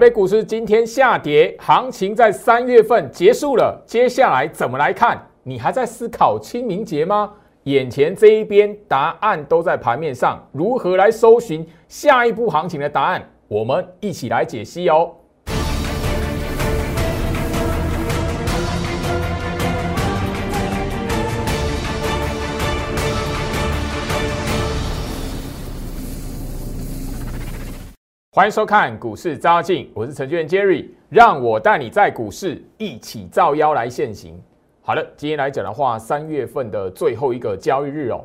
北股市今天下跌，行情在三月份结束了，接下来怎么来看？你还在思考清明节吗？眼前这一边答案都在盘面上，如何来搜寻下一步行情的答案？我们一起来解析哦。欢迎收看股市照妖，我是程序员 Jerry，让我带你在股市一起造妖来现行。好了，今天来讲的话，三月份的最后一个交易日哦。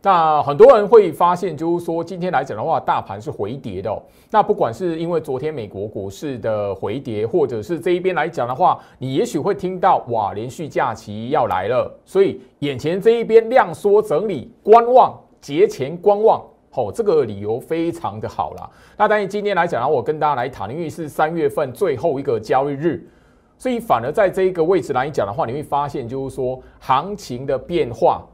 那很多人会发现，就是说今天来讲的话，大盘是回跌的哦。那不管是因为昨天美国股市的回跌，或者是这一边来讲的话，你也许会听到哇，连续假期要来了，所以眼前这一边量缩整理，观望节前观望。哦，这个理由非常的好啦。那当然今天来讲呢，我跟大家来谈，因为是三月份最后一个交易日，所以反而在这一个位置来讲的话，你会发现就是说行情的变化，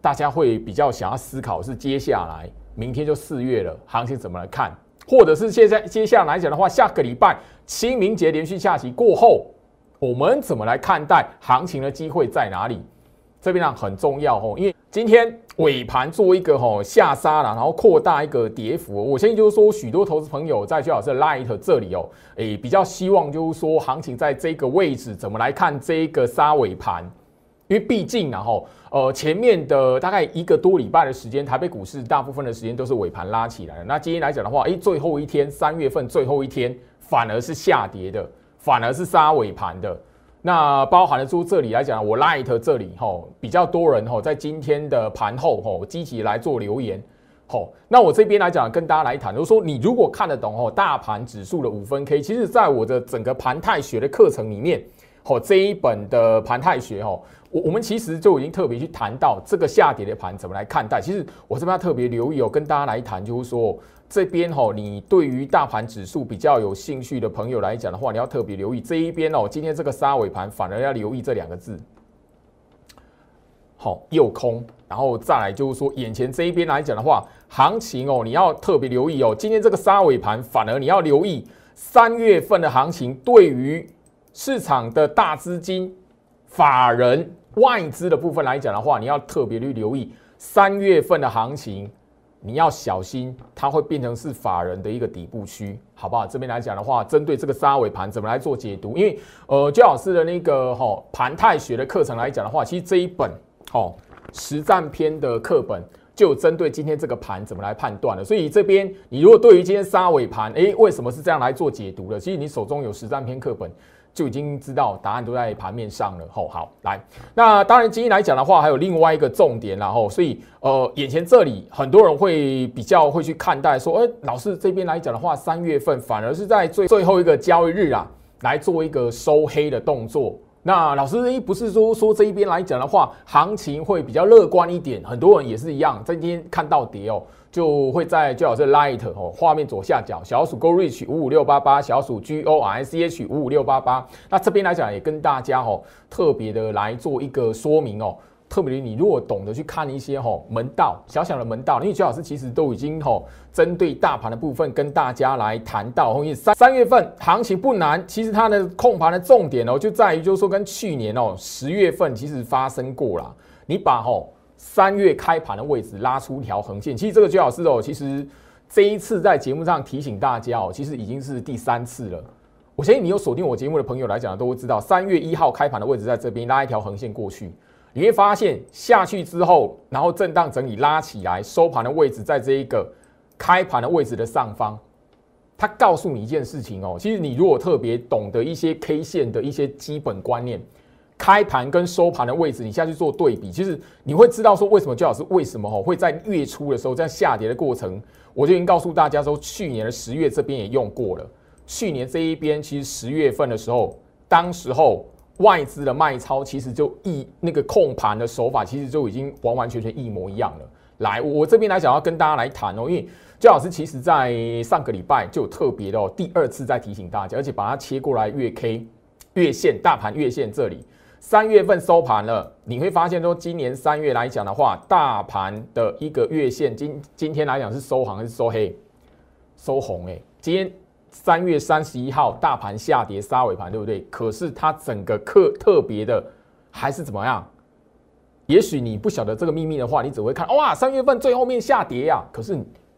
大家会比较想要思考是接下来明天就四月了，行情怎么来看，或者是现在接下来讲的话，下个礼拜清明节连续假期过后，我们怎么来看待行情的机会在哪里？这边呢很重要哦，因为今天。尾盘做一个吼下杀了，然后扩大一个跌幅。我相信就是说，许多投资朋友在最好是 Light 这里哦，诶，比较希望就是说，行情在这个位置怎么来看这个杀尾盘？因为毕竟然后呃前面的大概一个多礼拜的时间，台北股市大部分的时间都是尾盘拉起来的。那今天来讲的话，诶，最后一天三月份最后一天反而是下跌的，反而是杀尾盘的。那包含了说这里来讲，我 Light 这里吼比较多人吼在今天的盘后吼积极来做留言吼。那我这边来讲跟大家来谈，就是说你如果看得懂吼大盘指数的五分 K，其实在我的整个盘态学的课程里面吼这一本的盘态学吼，我我们其实就已经特别去谈到这个下跌的盘怎么来看待。其实我这边要特别留意哦，跟大家来谈，就是说。这边哈，你对于大盘指数比较有兴趣的朋友来讲的话，你要特别留意这一边哦。今天这个杀尾盘，反而要留意这两个字，好，右空。然后再来就是说，眼前这一边来讲的话，行情哦，你要特别留意哦。今天这个杀尾盘，反而你要留意三月份的行情，对于市场的大资金、法人、外资的部分来讲的话，你要特别去留意三月份的行情。你要小心，它会变成是法人的一个底部区，好不好？这边来讲的话，针对这个杀尾盘怎么来做解读？因为呃，焦老师的那个哈盘态学的课程来讲的话，其实这一本哦实战篇的课本就针对今天这个盘怎么来判断的。所以这边你如果对于今天杀尾盘，诶，为什么是这样来做解读的？其实你手中有实战篇课本。就已经知道答案都在盘面上了。吼，好，来，那当然，今天来讲的话，还有另外一个重点，然后，所以，呃，眼前这里很多人会比较会去看待说，哎，老师这边来讲的话，三月份反而是在最最后一个交易日啊，来做一个收黑的动作。那老师，一不是说说这一边来讲的话，行情会比较乐观一点，很多人也是一样，今天看到跌哦。就会在最好是 light 哦，画面左下角小鼠 go reach 五五六八八，小鼠 g o r c h 五五六八八。那这边来讲也跟大家哦特别的来做一个说明哦，特别你如果懂得去看一些哈门道，小小的门道，因为最好是其实都已经哈针对大盘的部分跟大家来谈到，因为三三月份行情不难，其实它的控盘的重点哦就在于就是说跟去年哦十月份其实发生过了，你把吼。三月开盘的位置拉出一条横线，其实这个最好是哦，其实这一次在节目上提醒大家哦，其实已经是第三次了。我相信你有锁定我节目的朋友来讲，都会知道三月一号开盘的位置在这边拉一条横线过去，你会发现下去之后，然后震荡整理拉起来，收盘的位置在这一个开盘的位置的上方。它告诉你一件事情哦，其实你如果特别懂得一些 K 线的一些基本观念。开盘跟收盘的位置，你下去做对比，其实你会知道说为什么最好是为什么哈会在月初的时候这样下跌的过程，我就已经告诉大家说，去年的十月这边也用过了。去年这一边其实十月份的时候，当时候外资的卖超其实就一那个控盘的手法，其实就已经完完全全一模一样了。来，我这边来讲要跟大家来谈哦，因为焦老师其实在上个礼拜就有特别的哦，第二次在提醒大家，而且把它切过来月 K 月线大盘月线这里。三月份收盘了，你会发现说，今年三月来讲的话，大盘的一个月线今今天来讲是收红还是收黑？收红哎，今天三月三十一号大盘下跌杀尾盘，对不对？可是它整个特特别的还是怎么样？也许你不晓得这个秘密的话，你只会看哇，三月份最后面下跌呀。可是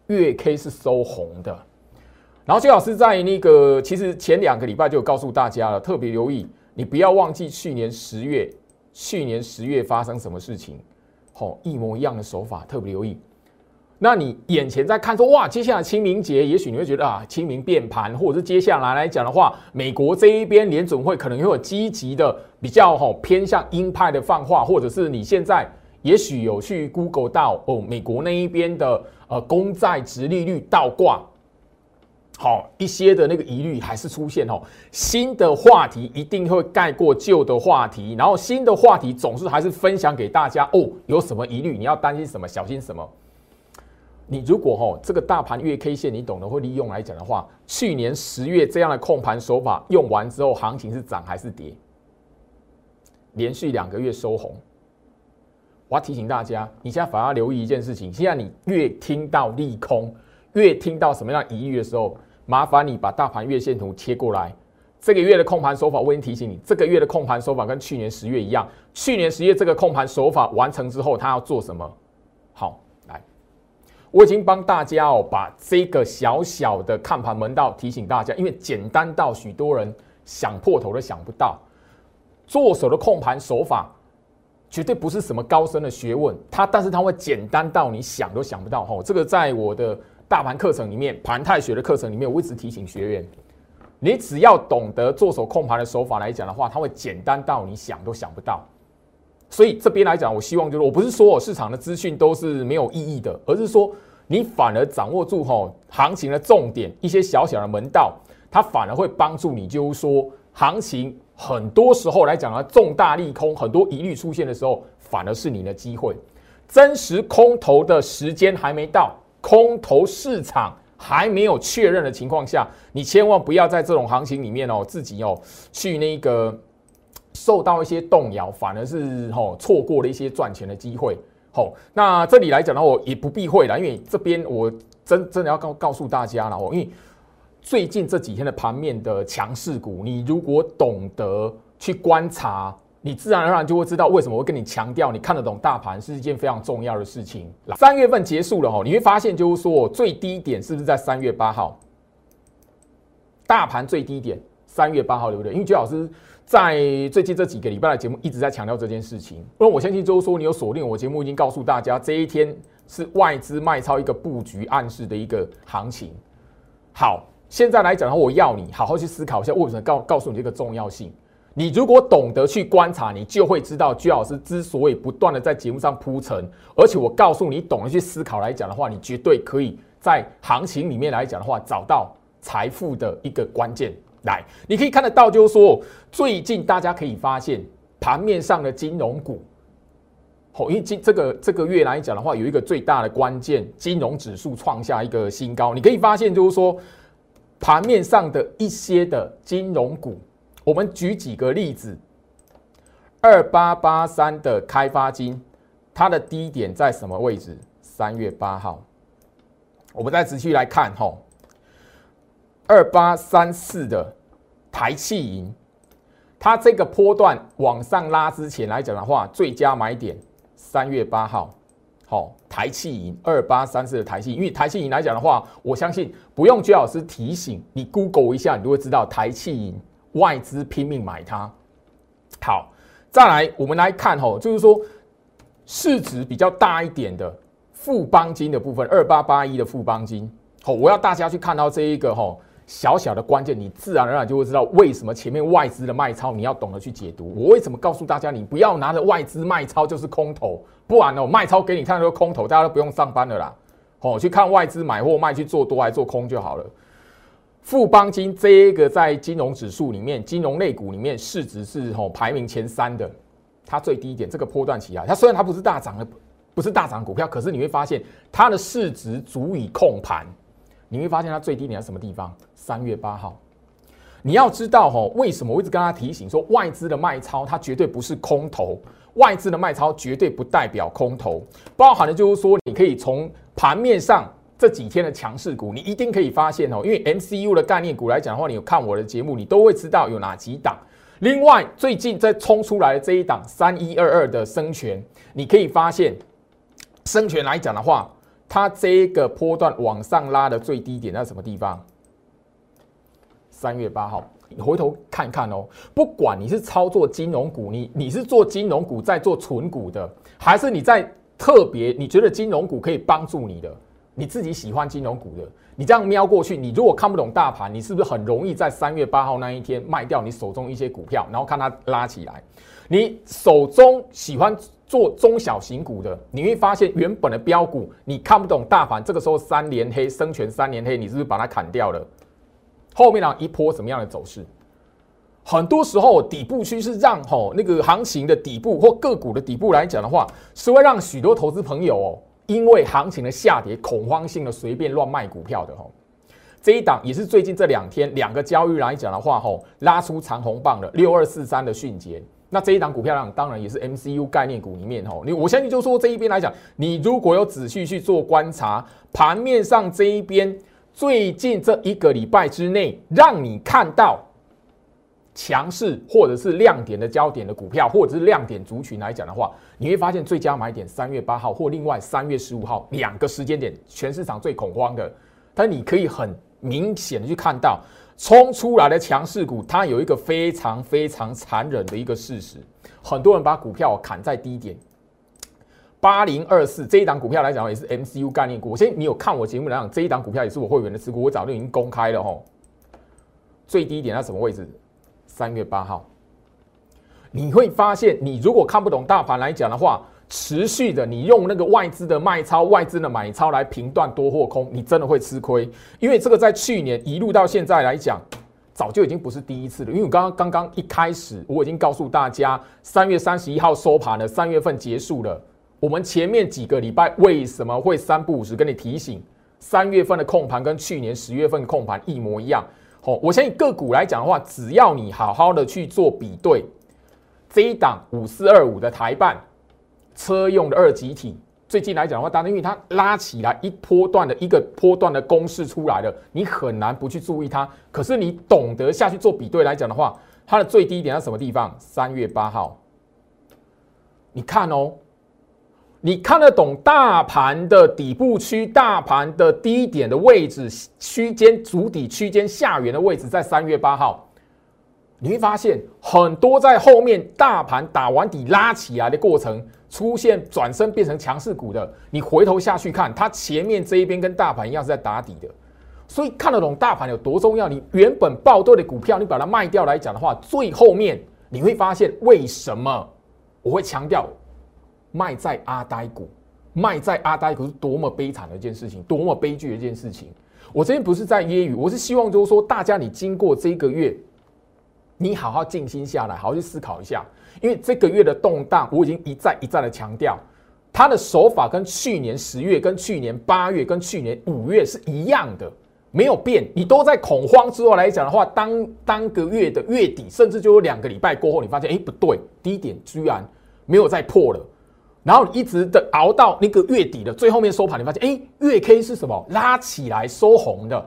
月 K 是收红的。然后，最老师在那个其实前两个礼拜就有告诉大家了，特别留意，你不要忘记去年十月，去年十月发生什么事情，好，一模一样的手法，特别留意。那你眼前在看说哇，接下来清明节，也许你会觉得啊，清明变盘，或者是接下来来讲的话，美国这一边联总会可能会有积极的比较哦偏向鹰派的放话，或者是你现在也许有去 Google 到哦，美国那一边的呃公债值利率倒挂，好一些的那个疑虑还是出现哦，新的话题一定会盖过旧的话题，然后新的话题总是还是分享给大家哦，有什么疑虑，你要担心什么，小心什么。你如果哈这个大盘月 K 线你懂得会利用来讲的话，去年十月这样的控盘手法用完之后，行情是涨还是跌？连续两个月收红。我要提醒大家，你现在反而留意一件事情：现在你越听到利空，越听到什么样疑虑的时候，麻烦你把大盘月线图切过来。这个月的控盘手法，我已经提醒你，这个月的控盘手法跟去年十月一样。去年十月这个控盘手法完成之后，他要做什么？好。来我已经帮大家哦，把这个小小的看盘门道提醒大家，因为简单到许多人想破头都想不到。做手的控盘手法绝对不是什么高深的学问，它但是它会简单到你想都想不到。哈，这个在我的大盘课程里面，盘泰学的课程里面，我一直提醒学员，你只要懂得做手控盘的手法来讲的话，它会简单到你想都想不到。所以这边来讲，我希望就是，我不是说我市场的资讯都是没有意义的，而是说。你反而掌握住吼行情的重点，一些小小的门道，它反而会帮助你。就是说，行情很多时候来讲呢，重大利空，很多疑虑出现的时候，反而是你的机会。真实空头的时间还没到，空头市场还没有确认的情况下，你千万不要在这种行情里面哦，自己哦去那个受到一些动摇，反而是哦错过了一些赚钱的机会。好，那这里来讲呢，我也不避讳了，因为这边我真真的要告告诉大家了哦，因为最近这几天的盘面的强势股，你如果懂得去观察，你自然而然就会知道为什么会跟你强调，你看得懂大盘是一件非常重要的事情。三月份结束了哈，你会发现就是说最低点是不是在三月八号？大盘最低点三月八号对不对？因为周老师。在最近这几个礼拜的节目一直在强调这件事情，因为我相信就是说你有锁定我节目，已经告诉大家这一天是外资卖超一个布局暗示的一个行情。好，现在来讲的话，我要你好好去思考一下，为什么告告诉你这个重要性？你如果懂得去观察，你就会知道居老师之所以不断的在节目上铺陈，而且我告诉你懂得去思考来讲的话，你绝对可以在行情里面来讲的话，找到财富的一个关键。来，你可以看得到，就是说，最近大家可以发现盘面上的金融股，哦，因为今这个这个月来讲的话，有一个最大的关键，金融指数创下一个新高。你可以发现，就是说，盘面上的一些的金融股，我们举几个例子，二八八三的开发金，它的低点在什么位置？三月八号，我们再仔细来看，吼。二八三四的台气银，它这个波段往上拉之前来讲的话，最佳买点三月八号，好，台气银二八三四的台气，因为台气银来讲的话，我相信不用居老师提醒，你 Google 一下，你就会知道台气银外资拼命买它。好，再来我们来看吼，就是说市值比较大一点的富邦金的部分，二八八一的富邦金，好，我要大家去看到这一个吼。小小的关键，你自然而然就会知道为什么前面外资的卖超，你要懂得去解读。我为什么告诉大家，你不要拿着外资卖超就是空头，不然哦，卖超给你看都空头，大家都不用上班了啦。哦，去看外资买或卖，去做多还做空就好了。富邦金这个在金融指数里面，金融类股里面市值是哦排名前三的，它最低点这个波段起来，它虽然它不是大涨的，不是大涨股票，可是你会发现它的市值足以控盘。你会发现它最低点在什么地方？三月八号。你要知道哈，为什么我一直跟他提醒说，外资的卖超它绝对不是空头，外资的卖超绝对不代表空头，包含的就是说，你可以从盘面上这几天的强势股，你一定可以发现哦，因为 MCU 的概念股来讲的话，你有看我的节目，你都会知道有哪几档。另外，最近在冲出来的这一档三一二二的生权，你可以发现，生权来讲的话，它这个波段往上拉的最低点在什么地方？三月八号，你回头看看哦。不管你是操作金融股，你你是做金融股在做纯股的，还是你在特别你觉得金融股可以帮助你的？你自己喜欢金融股的，你这样瞄过去，你如果看不懂大盘，你是不是很容易在三月八号那一天卖掉你手中一些股票，然后看它拉起来？你手中喜欢做中小型股的，你会发现原本的标股你看不懂大盘，这个时候三连黑，生全三连黑，你是不是把它砍掉了？后面呢一波什么样的走势？很多时候底部区是让吼那个行情的底部或个股的底部来讲的话，是会让许多投资朋友哦。因为行情的下跌，恐慌性的随便乱卖股票的吼，这一档也是最近这两天两个交易来讲的话吼，拉出长红棒的六二四三的迅捷，那这一档股票量当然也是 MCU 概念股里面吼，你我相信就说这一边来讲，你如果有仔细去做观察，盘面上这一边最近这一个礼拜之内，让你看到。强势或者是亮点的焦点的股票，或者是亮点族群来讲的话，你会发现最佳买点三月八号或另外三月十五号两个时间点，全市场最恐慌的。但你可以很明显的去看到，冲出来的强势股，它有一个非常非常残忍的一个事实，很多人把股票砍在低点。八零二四这一档股票来讲，也是 MCU 概念股。我相信你有看我节目来讲，这一档股票也是我会员的持股，我早就已经公开了吼。最低点在什么位置？三月八号，你会发现，你如果看不懂大盘来讲的话，持续的你用那个外资的卖超、外资的买超来评断多或空，你真的会吃亏。因为这个在去年一路到现在来讲，早就已经不是第一次了。因为我刚刚刚刚一开始，我已经告诉大家，三月三十一号收盘了，三月份结束了。我们前面几个礼拜为什么会三不五时跟你提醒，三月份的控盘跟去年十月份的控盘一模一样。哦，我相信个股来讲的话，只要你好好的去做比对，这一档五四二五的台办车用的二级体，最近来讲的话，当然因为它拉起来一波段的一个波段的公式出来了，你很难不去注意它。可是你懂得下去做比对来讲的话，它的最低点在什么地方？三月八号，你看哦。你看得懂大盘的底部区、大盘的低点的位置区间、主底区间下缘的位置在三月八号，你会发现很多在后面大盘打完底拉起来的过程，出现转身变成强势股的。你回头下去看，它前面这一边跟大盘一样是在打底的，所以看得懂大盘有多重要。你原本爆多的股票，你把它卖掉来讲的话，最后面你会发现为什么我会强调。卖在阿呆股，卖在阿呆股是多么悲惨的一件事情，多么悲剧的一件事情。我这边不是在揶揄，我是希望就是说，大家你经过这个月，你好好静心下来，好好去思考一下。因为这个月的动荡，我已经一再一再的强调，他的手法跟去年十月、跟去年八月、跟去年五月是一样的，没有变。你都在恐慌之后来讲的话，当当个月的月底，甚至就有两个礼拜过后，你发现哎不对，低点居然没有再破了。然后一直的熬到那个月底的最后面收盘，你发现，哎，月 K 是什么？拉起来收红的。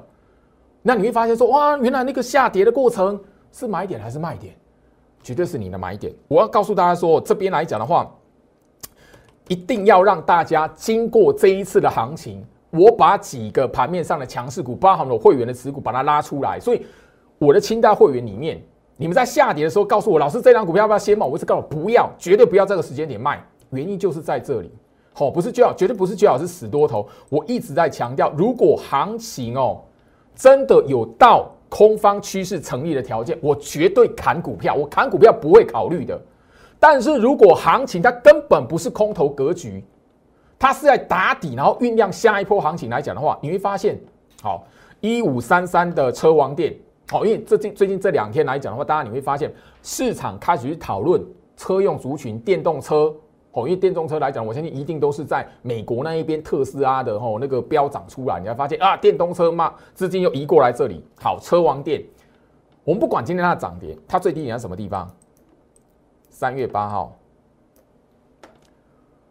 那你会发现说，哇，原来那个下跌的过程是买点还是卖点？绝对是你的买点。我要告诉大家说，这边来讲的话，一定要让大家经过这一次的行情，我把几个盘面上的强势股，包含了会员的持股，把它拉出来。所以我的清代会员里面，你们在下跌的时候告诉我，老师，这张股票要不要先买？我是告诉不要，绝对不要这个时间点卖。原因就是在这里，好，不是最好，绝对不是最好是死多头。我一直在强调，如果行情哦真的有到空方趋势成立的条件，我绝对砍股票，我砍股票不会考虑的。但是如果行情它根本不是空头格局，它是在打底，然后酝酿下一波行情来讲的话，你会发现，好，一五三三的车王店，好，因为最近最近这两天来讲的话，大家你会发现市场开始去讨论车用族群、电动车。哦，因为电动车来讲，我相信一定都是在美国那一边特斯拉的吼那个飙涨出来，你才发现啊，电动车嘛，资金又移过来这里。好，车王店，我们不管今天它的涨跌，它最低点在什么地方？三月八号，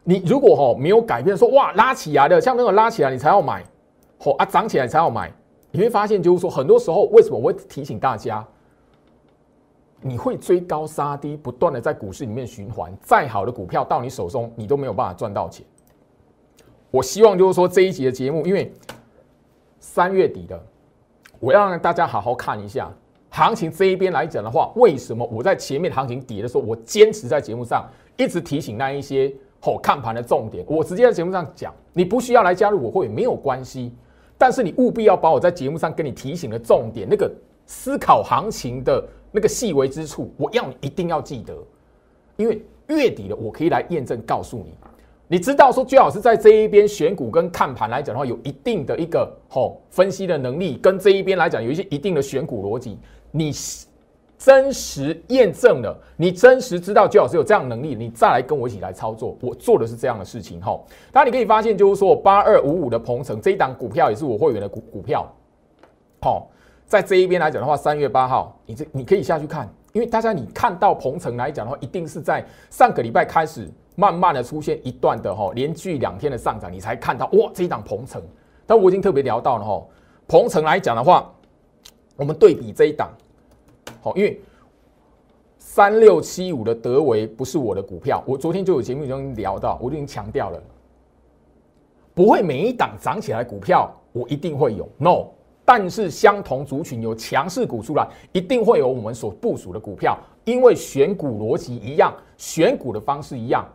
你如果吼没有改变，说哇拉起来的，像那种拉起来你才要买，哦啊涨起来才要买。你会发现，就是说，很多时候为什么我会提醒大家，你会追高杀低，不断的在股市里面循环，再好的股票到你手中，你都没有办法赚到钱。我希望就是说这一集的节目，因为三月底的，我要让大家好好看一下行情这一边来讲的话，为什么我在前面行情底的时候，我坚持在节目上一直提醒那一些好看盘的重点，我直接在节目上讲，你不需要来加入我会没有关系。但是你务必要把我在节目上跟你提醒的重点，那个思考行情的那个细微之处，我要你一定要记得，因为月底了，我可以来验证告诉你，你知道说，最好是在这一边选股跟看盘来讲的话，有一定的一个吼分析的能力，跟这一边来讲有一些一定的选股逻辑，你。真实验证了，你真实知道，最好是有这样能力，你再来跟我一起来操作。我做的是这样的事情哈。当然你可以发现，就是说八二五五的鹏程这一档股票也是我会员的股股票。好，在这一边来讲的话，三月八号，你这你可以下去看，因为大家你看到鹏程来讲的话，一定是在上个礼拜开始慢慢的出现一段的哈，连续两天的上涨，你才看到哇这一档鹏程。但我已经特别聊到了哈，鹏程来讲的话，我们对比这一档。好，因为三六七五的德维不是我的股票，我昨天就有节目中聊到，我已经强调了，不会每一档涨起来股票我一定会有，no，但是相同族群有强势股出来，一定会有我们所部署的股票，因为选股逻辑一样，选股的方式一样。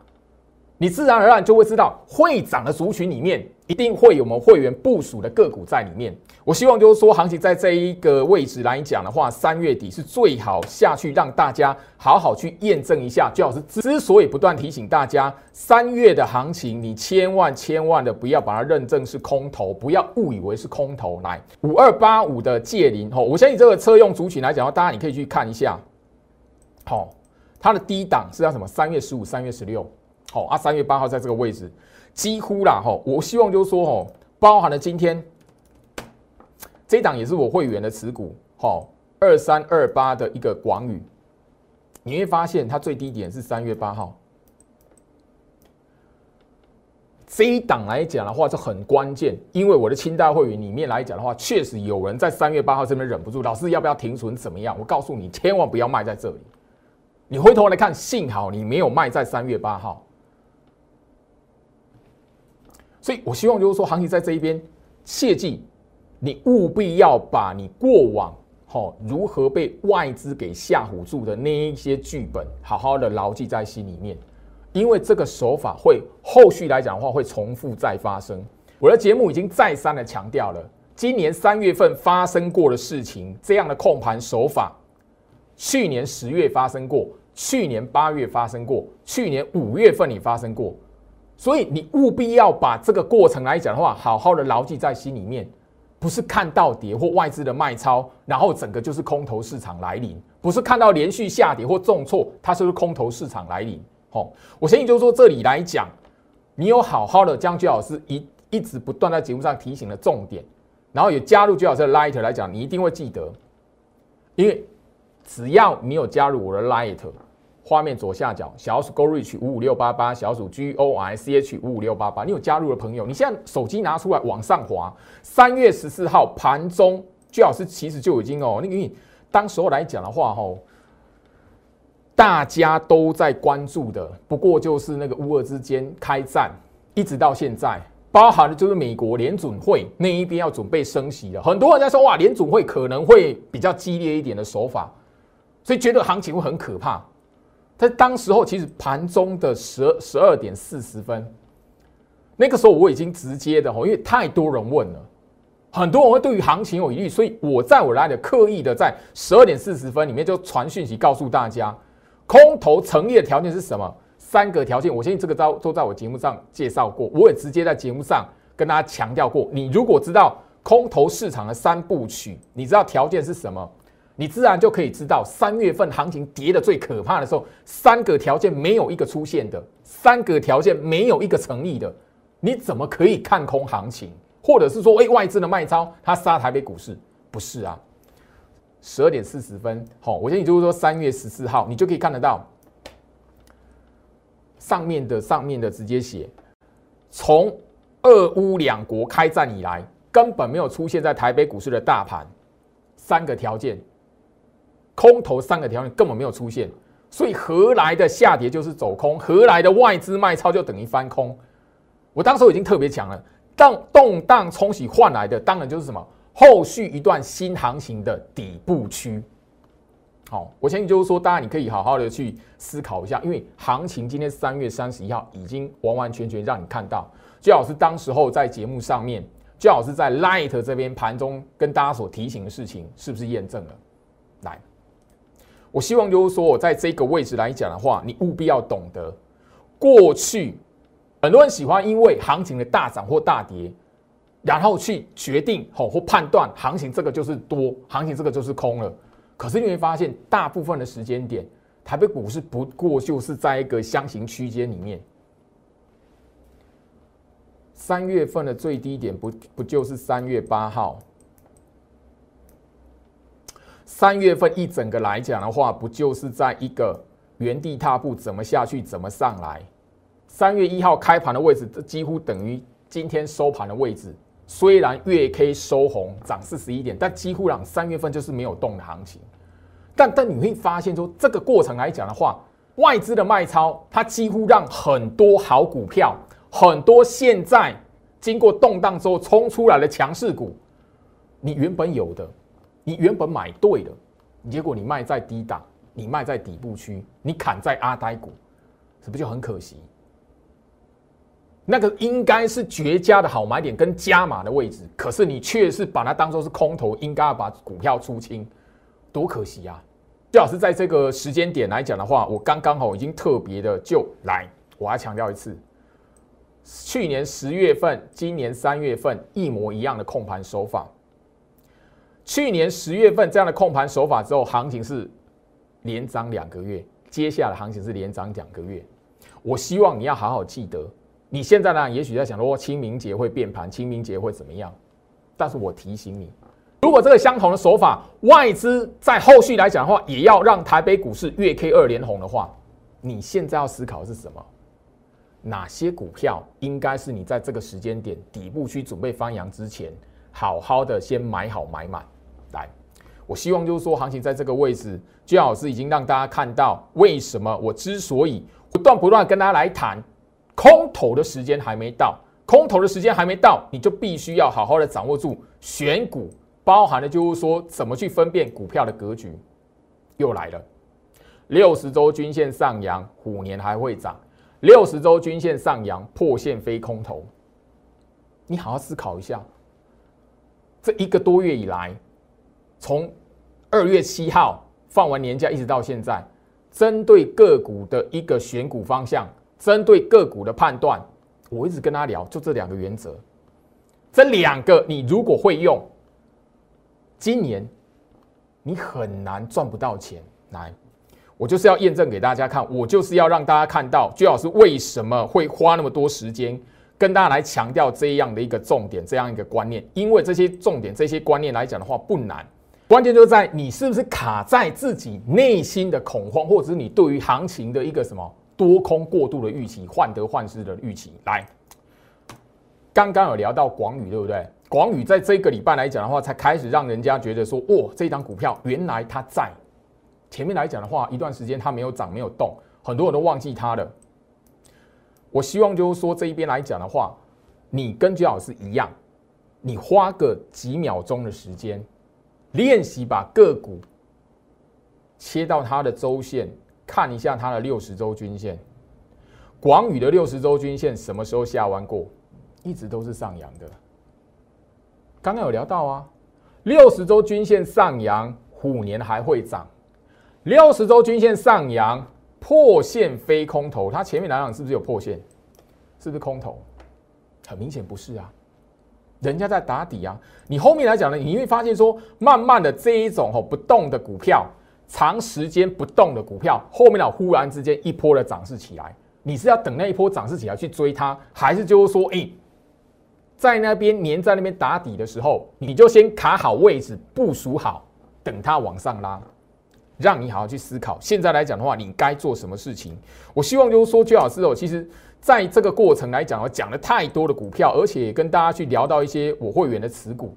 你自然而然就会知道，会涨的族群里面一定会有我们会员部署的个股在里面。我希望就是说，行情在这一个位置来讲的话，三月底是最好下去，让大家好好去验证一下。最好是之所以不断提醒大家，三月的行情，你千万千万的不要把它认证是空头，不要误以为是空头。来，五二八五的借零吼，我相信这个车用族群来讲的话，大家你可以去看一下。好，它的低档是要什么？三月十五、三月十六。好啊，三月八号在这个位置，几乎啦哈。我希望就是说哈，包含了今天这档也是我会员的持股，哈，二三二八的一个广宇，你会发现它最低点是三月八号。这一档来讲的话，这很关键，因为我的清代会员里面来讲的话，确实有人在三月八号这边忍不住，老师要不要停损？怎么样？我告诉你，千万不要卖在这里。你回头来看，幸好你没有卖在三月八号。所以，我希望就是说，行情在这一边，切记，你务必要把你过往，哈，如何被外资给吓唬住的那一些剧本，好好的牢记在心里面，因为这个手法会后续来讲的话，会重复再发生。我的节目已经再三的强调了，今年三月份发生过的事情，这样的控盘手法，去年十月发生过，去年八月发生过，去年五月份也发生过。所以你务必要把这个过程来讲的话，好好的牢记在心里面，不是看到跌或外资的卖超，然后整个就是空头市场来临；不是看到连续下跌或重挫，它是不是空头市场来临？哦，我相信就是说这里来讲，你有好好的将居老师一一直不断在节目上提醒的重点，然后也加入居老师的 Light 来讲，你一定会记得，因为只要你有加入我的 Light。画面左下角小鼠 Go Reach 五五六八八，小鼠 G O I C H 五五六八八。你有加入的朋友，你现在手机拿出来往上滑。三月十四号盘中，最好是其实就已经哦，那个当时候来讲的话，吼，大家都在关注的，不过就是那个乌俄之间开战，一直到现在，包含的就是美国联准会那一边要准备升息了。很多人在说哇，联准会可能会比较激烈一点的手法，所以觉得行情会很可怕。在当时候，其实盘中的十十二点四十分，那个时候我已经直接的哦，因为太多人问了，很多人会对于行情有疑虑，所以我在我来的刻意的在十二点四十分里面就传讯息告诉大家，空头成立的条件是什么？三个条件，我相信这个都都在我节目上介绍过，我也直接在节目上跟大家强调过。你如果知道空头市场的三部曲，你知道条件是什么？你自然就可以知道，三月份行情跌的最可怕的时候，三个条件没有一个出现的，三个条件没有一个成立的，你怎么可以看空行情？或者是说，哎，外资的卖超它杀台北股市？不是啊，十二点四十分，好，我建议就是说三月十四号，你就可以看得到上面的上面的直接写，从俄乌两国开战以来。根本没有出现在台北股市的大盘，三个条件，空头三个条件根本没有出现，所以何来的下跌就是走空，何来的外资卖超就等于翻空。我当时已经特别讲了，当动荡冲洗换来的，当然就是什么后续一段新行情的底部区。好，我相信就是说，大家你可以好好的去思考一下，因为行情今天三月三十一号已经完完全全让你看到，最好是当时候在节目上面。最好是在 Light 这边盘中跟大家所提醒的事情，是不是验证了？来，我希望就是说我在这个位置来讲的话，你务必要懂得，过去很多人喜欢因为行情的大涨或大跌，然后去决定吼或判断行情这个就是多，行情这个就是空了。可是你会发现，大部分的时间点，台北股市不过就是在一个箱型区间里面。三月份的最低点不不就是三月八号？三月份一整个来讲的话，不就是在一个原地踏步，怎么下去怎么上来？三月一号开盘的位置，这几乎等于今天收盘的位置。虽然月 K 收红涨四十一点，但几乎让三月份就是没有动的行情。但但你会发现说，这个过程来讲的话，外资的卖超，它几乎让很多好股票。很多现在经过动荡之后冲出来的强势股，你原本有的，你原本买对了，结果你卖在低档，你卖在底部区，你砍在阿呆股，是不是就很可惜？那个应该是绝佳的好买点跟加码的位置，可是你却是把它当做是空头，应该要把股票出清，多可惜啊！最好是在这个时间点来讲的话，我刚刚好已经特别的就来，我要强调一次。去年十月份、今年三月份一模一样的控盘手法。去年十月份这样的控盘手法之后，行情是连涨两个月，接下来行情是连涨两个月。我希望你要好好记得，你现在呢，也许在想说清明节会变盘，清明节会怎么样？但是我提醒你，如果这个相同的手法，外资在后续来讲的话，也要让台北股市月 K 二连红的话，你现在要思考的是什么？哪些股票应该是你在这个时间点底部区准备翻扬之前，好好的先买好买满？来，我希望就是说，行情在这个位置，最老师已经让大家看到为什么我之所以不断不断跟大家来谈空头的时间还没到，空头的时间还没到，你就必须要好好的掌握住选股，包含的就是说怎么去分辨股票的格局。又来了，六十周均线上扬，虎年还会涨。六十周均线上扬，破线非空头。你好好思考一下，这一个多月以来，从二月七号放完年假一直到现在，针对个股的一个选股方向，针对个股的判断，我一直跟他聊，就这两个原则。这两个你如果会用，今年你很难赚不到钱。来。我就是要验证给大家看，我就是要让大家看到，朱老师为什么会花那么多时间跟大家来强调这样的一个重点，这样一个观念。因为这些重点、这些观念来讲的话不难，关键就在你是不是卡在自己内心的恐慌，或者是你对于行情的一个什么多空过度的预期、患得患失的预期。来，刚刚有聊到广宇，对不对？广宇在这个礼拜来讲的话，才开始让人家觉得说，哇，这张股票原来它在。前面来讲的话，一段时间它没有涨，没有动，很多人都忘记它了。我希望就是说这一边来讲的话，你跟姜老师一样，你花个几秒钟的时间练习，把个股切到它的周线，看一下它的六十周均线。广宇的六十周均线什么时候下弯过？一直都是上扬的。刚刚有聊到啊，六十周均线上扬，虎年还会涨。六十周均线上扬，破线非空头。它前面来讲是不是有破线？是不是空头？很明显不是啊，人家在打底啊。你后面来讲呢，你会发现说，慢慢的这一种吼不动的股票，长时间不动的股票，后面呢忽然之间一波的涨势起来，你是要等那一波涨势起来去追它，还是就是说，哎，在那边粘在那边打底的时候，你就先卡好位置，部署好，等它往上拉。让你好好去思考。现在来讲的话，你该做什么事情？我希望就是说，邱老师哦，其实在这个过程来讲，我讲了太多的股票，而且跟大家去聊到一些我会员的持股，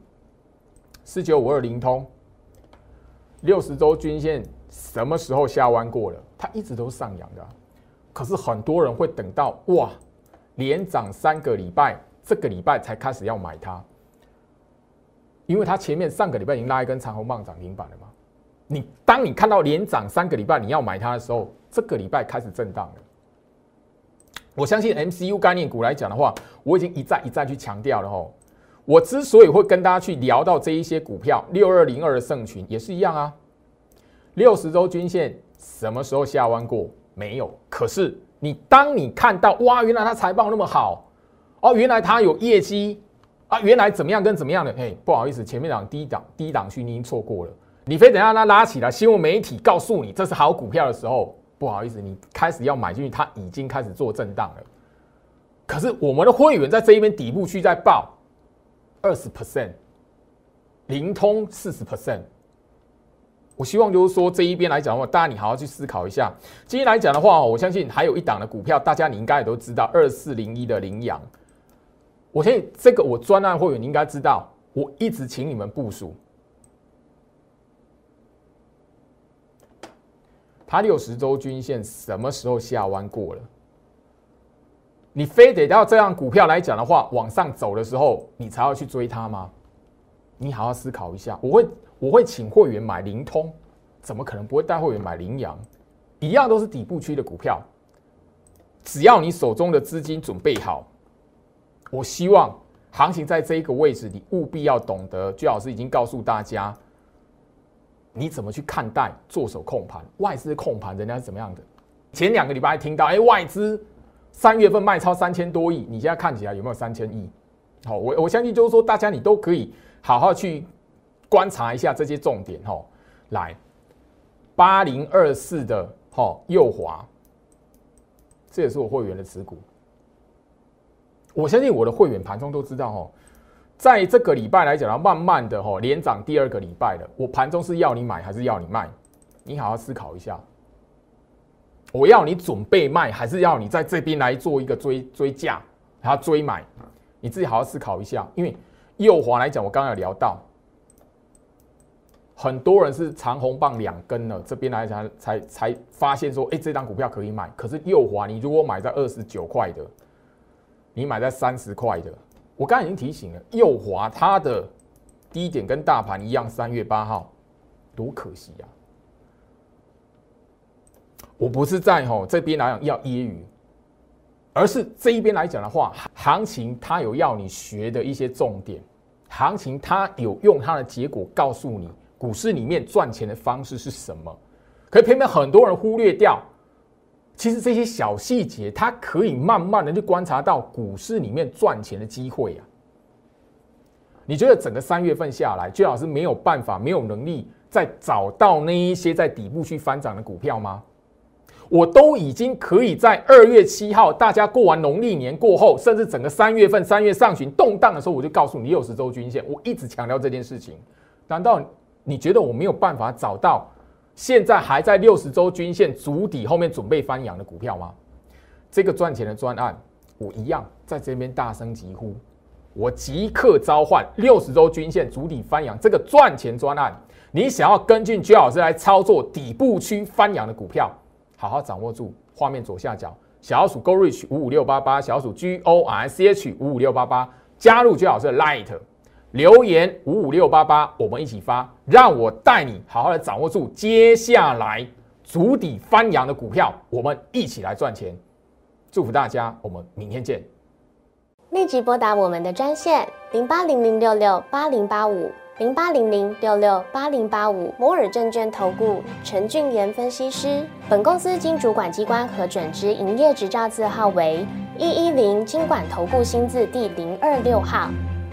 四九五二零通，六十周均线什么时候下弯过了？它一直都是上扬的，可是很多人会等到哇，连涨三个礼拜，这个礼拜才开始要买它。因为它前面上个礼拜已经拉一根长红棒涨停板了嘛，你当你看到连涨三个礼拜你要买它的时候，这个礼拜开始震荡了。我相信 MCU 概念股来讲的话，我已经一再一再去强调了吼。我之所以会跟大家去聊到这一些股票，六二零二的盛群也是一样啊。六十周均线什么时候下弯过？没有。可是你当你看到哇，原来它财报那么好哦，原来它有业绩。啊，原来怎么样跟怎么样的？嘿，不好意思，前面档低档低档区你已经错过了。你非等下它拉起来，新闻媒体告诉你这是好股票的时候，不好意思，你开始要买进去，它已经开始做震荡了。可是我们的会员在这一边底部区在报二十 percent，灵通四十 percent。我希望就是说这一边来讲的话，大家你好好去思考一下。今天来讲的话，我相信还有一档的股票，大家你应该也都知道，二四零一的羚羊。我相信这个我专案会员你应该知道，我一直请你们部署。它六十周均线什么时候下弯过了？你非得到这样股票来讲的话，往上走的时候，你才要去追它吗？你好好思考一下。我会我会请会员买灵通，怎么可能不会带会员买羚羊？一样都是底部区的股票，只要你手中的资金准备好。我希望行情在这一个位置，你务必要懂得。居老师已经告诉大家，你怎么去看待做手控盘、外资控盘，人家是怎么样的？前两个礼拜听到，哎，外资三月份卖超三千多亿，你现在看起来有没有三千亿？好，我我相信就是说，大家你都可以好好去观察一下这些重点。哈，来八零二四的哈右华，这也是我会员的持股。我相信我的会员盘中都知道哦，在这个礼拜来讲，要慢慢的哈连涨第二个礼拜了。我盘中是要你买还是要你卖？你好好思考一下。我要你准备卖，还是要你在这边来做一个追追价，然后追买？你自己好好思考一下。因为右滑来讲，我刚刚有聊到，很多人是长红棒两根了，这边来讲才才发现说，哎，这张股票可以买。可是右滑，你如果买在二十九块的。你买在三十块的，我刚才已经提醒了，右滑它的低点跟大盘一样，三月八号，多可惜呀！我不是在吼这边来讲要揶揄，而是这一边来讲的话，行情它有要你学的一些重点，行情它有用它的结果告诉你，股市里面赚钱的方式是什么，可偏偏很多人忽略掉。其实这些小细节，它可以慢慢的去观察到股市里面赚钱的机会啊。你觉得整个三月份下来，最好是没有办法、没有能力再找到那一些在底部去翻涨的股票吗？我都已经可以在二月七号，大家过完农历年过后，甚至整个三月份、三月上旬动荡的时候，我就告诉你六十周均线，我一直强调这件事情。难道你觉得我没有办法找到？现在还在六十周均线足底后面准备翻扬的股票吗？这个赚钱的专案，我一样在这边大声疾呼，我即刻召唤六十周均线足底翻扬这个赚钱专案。你想要根据居老师来操作底部区翻扬的股票，好好掌握住画面左下角小鼠 Go Reach 五五六八八，小鼠 G O R C H 五五六八八，加入居老师的 Light。留言五五六八八，我们一起发，让我带你好好的掌握住接下来足底翻扬的股票，我们一起来赚钱。祝福大家，我们明天见。立即拨打我们的专线零八零零六六八零八五零八零零六六八零八五摩尔证券投顾陈俊言分析师。本公司经主管机关核准之营业执照字号为一一零金管投顾新字第零二六号。